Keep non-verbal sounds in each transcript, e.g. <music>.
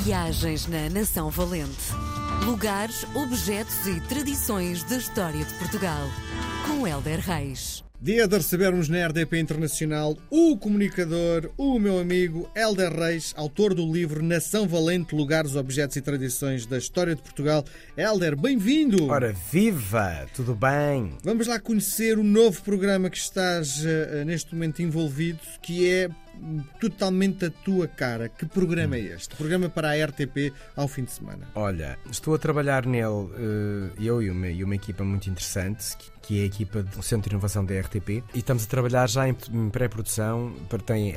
Viagens na Nação Valente. Lugares, objetos e tradições da história de Portugal. Com Helder Reis. Dia de recebermos na RDP Internacional o comunicador, o meu amigo Helder Reis, autor do livro Nação Valente, Lugares, Objetos e Tradições da História de Portugal. Helder, bem-vindo! Ora, viva! Tudo bem? Vamos lá conhecer o novo programa que estás uh, neste momento envolvido, que é totalmente a tua cara. Que programa é este? Programa para a RTP ao fim de semana. Olha, estou a trabalhar nele, uh, eu e uma, e uma equipa muito interessante, que é a equipa do Centro de Inovação da RTP, e estamos a trabalhar já em, pré-produção,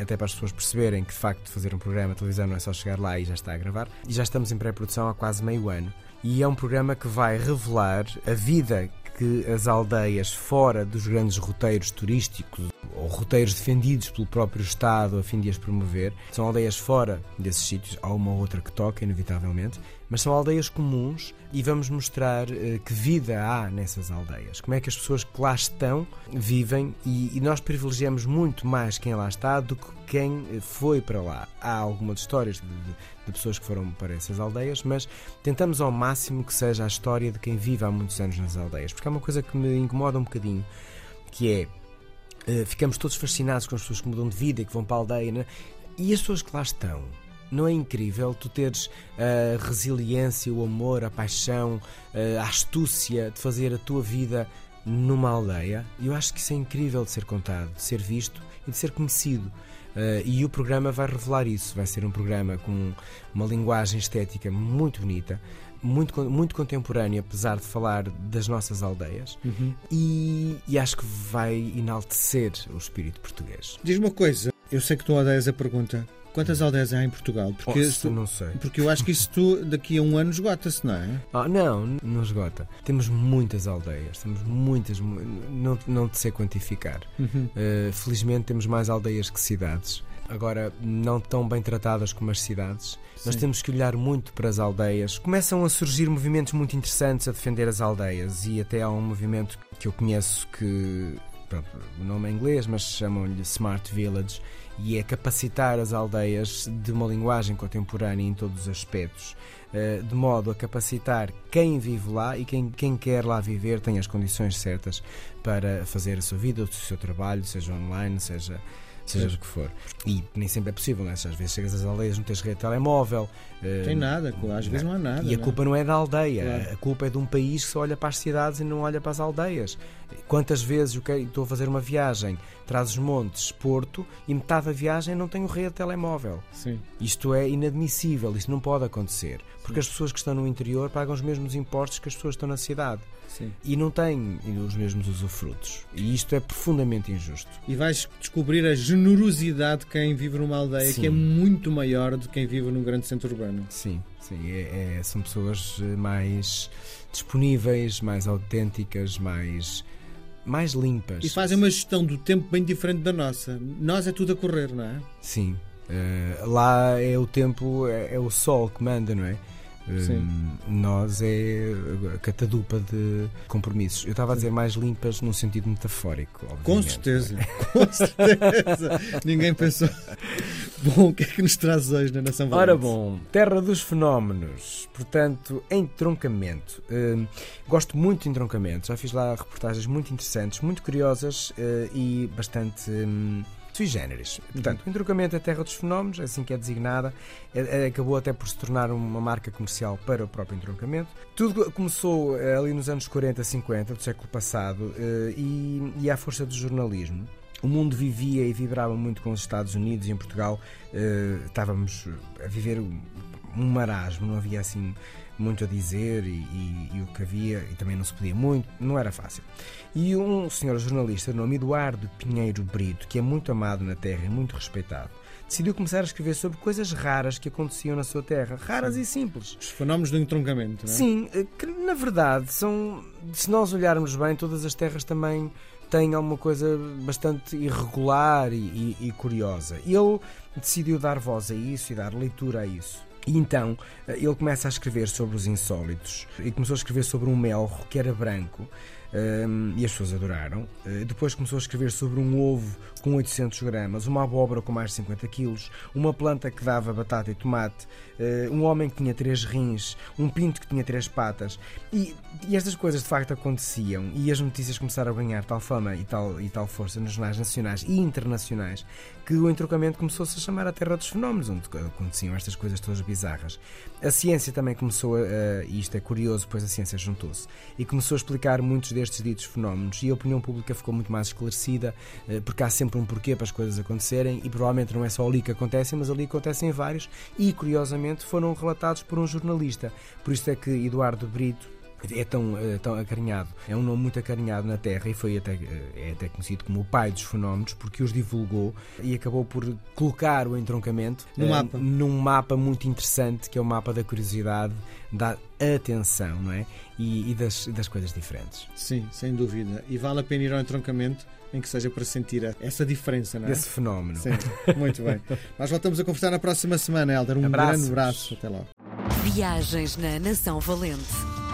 até para as pessoas perceberem que de facto fazer um programa de televisão não é só chegar lá e já está a gravar, e já estamos em pré-produção há quase meio ano. E é um programa que vai revelar a vida que as aldeias fora dos grandes roteiros turísticos ou roteiros defendidos pelo próprio Estado a fim de as promover, são aldeias fora desses sítios, há uma ou outra que toca, inevitavelmente, mas são aldeias comuns e vamos mostrar uh, que vida há nessas aldeias, como é que as pessoas que lá estão vivem e, e nós privilegiamos muito mais quem lá está do que quem eh, foi para lá. Há algumas histórias de, de, de, pessoas que foram para essas aldeias, mas tentamos ao máximo que seja a história de quem vive há muitos anos nas aldeias, porque há uma coisa que me incomoda um bocadinho, que é uh, ficamos todos fascinados com as pessoas que mudam de vida e que vão para a aldeia, né? e as pessoas que lá estão não é incrível tu teres a resiliência, o amor, a paixão, a astúcia de fazer a tua vida numa aldeia? Eu acho que isso é incrível de ser contado, de ser visto e de ser conhecido. Uh, e o programa vai revelar isso. Vai ser um programa com uma linguagem estética muito bonita, muito, muito contemporânea, apesar de falar das nossas aldeias, uhum. e, e, acho que vai enaltecer o espírito português. Diz uma coisa, eu sei que tu odeias a pergunta, Quantas aldeias há em Portugal? Porque oh, tu, não sei. Porque eu acho que isso tu, daqui a um ano esgota-se, não é? Ah, não, não esgota. Temos muitas aldeias, temos muitas, não, não te sei quantificar. Uhum. Uh, felizmente temos mais aldeias que cidades. Agora, não tão bem tratadas como as cidades. Sim. Nós temos que olhar muito para as aldeias. Começam a surgir movimentos muito interessantes a defender as aldeias e até há um movimento que eu conheço que o nome é inglês, mas chamam-lhe Smart Village, e é capacitar as aldeias de uma linguagem contemporânea em todos os aspectos, eh, de modo a capacitar quem vive lá e quem, quem quer lá viver tem as condições certas para fazer a sua vida, o seu trabalho, seja online, seja seja o que for. E nem sempre é possível, né? às vezes chegas às aldeias, não tens rede de telemóvel. Uh, Tem nada, às vezes não há nada. E a culpa não é da aldeia, claro. a culpa é de um país que só olha para as cidades e não olha para as aldeias. Quantas vezes eu estou a fazer uma viagem, traz os montes, Porto, e metade da viagem não tenho rede de telemóvel. Sim. Isto é inadmissível, isto não pode acontecer. Porque Sim. as pessoas que estão no interior pagam os mesmos impostos que as pessoas que estão na cidade. Sim. E não têm os mesmos usufrutos. E isto é profundamente injusto. E vais descobrir a generosidade de quem vive numa aldeia sim. que é muito maior do que quem vive num grande centro urbano. Sim, sim. É, é, são pessoas eh, mais disponíveis, mais autênticas, mais mais limpas. E fazem uma gestão do tempo bem diferente da nossa. Nós é tudo a correr, não é? Sim. Uh, lá é o tempo, é, é, o sol que manda, não é? Hum, nós é a catadupa de compromissos. Eu estava a dizer mais limpas num sentido metafórico. Com certeza, com certeza. <laughs> Ninguém pensou. Bom, o que é que nos traz hoje na Nação Valente? Ora bom, Terra dos Fenómenos, portanto, entroncamento. Hum, gosto muito de entroncamento, já fiz lá reportagens muito interessantes, muito curiosas uh, e bastante. Sui generis. Portanto, o entroncamento é a terra dos fenómenos, é assim que é designada, é, é, acabou até por se tornar uma marca comercial para o próprio entroncamento. Tudo começou eh, ali nos anos 40, 50 do século passado eh, e, e à força do jornalismo. O mundo vivia e vibrava muito com os Estados Unidos e em Portugal eh, estávamos a viver um marasmo, não havia assim muito a dizer e, e, e, o que havia, e também não se podia muito, não era fácil. E um senhor jornalista, de nome Eduardo Pinheiro Brito, que é muito amado na Terra e muito respeitado, decidiu começar a escrever sobre coisas raras que aconteciam na sua terra, raras Sim. e simples. Os fenómenos do entroncamento, não é? Sim, eh, que na verdade são, se nós olharmos bem, todas as terras também têm alguma coisa bastante irregular e, e, e curiosa. E ele decidiu dar voz a isso e dar leitura a isso. E então eh, ele começa a escrever sobre os insólitos e começou a escrever sobre um melro que era branco um, e as pessoas adoraram. Uh, depois começou a escrever sobre um ovo com 800 gramas, uma abóbora com mais de 50 quilos, uma planta que dava batata e tomate, uh, um homem que tinha três rins, um pinto que tinha três patas. E, e, estas coisas de facto aconteciam e as notícias começaram a ganhar tal fama e tal, e tal força nos jornais nacionais e internacionais que o entrocamento começou-se a chamar a Terra dos Fenómenos, onde aconteciam estas coisas todas bizarras. A ciência também começou a, e isto é curioso, pois a ciência juntou-se, e começou a explicar muitos destes ditos fenómenos, e a opinião pública ficou muito mais esclarecida, eh, porque há sempre um porquê para as coisas acontecerem, e provavelmente não é só ali que acontecem, mas ali acontecem vários, e curiosamente foram relatados por um jornalista. Por isso é que Eduardo Brito, é tão, é tão acarinhado, é um nome muito acarinhado na Terra e foi até, é até conhecido como o pai dos fenómenos porque os divulgou e acabou por colocar o entroncamento no uh, mapa. num mapa muito interessante que é o mapa da curiosidade, da atenção não é? e, e das, das coisas diferentes. Sim, sem dúvida. E vale a pena ir ao entroncamento em que seja para sentir essa diferença, não é? Desse fenómeno. Sim, muito bem. Nós voltamos a conversar na próxima semana, Helder. Um Abraços. grande abraço. Até logo. Viagens na Nação Valente.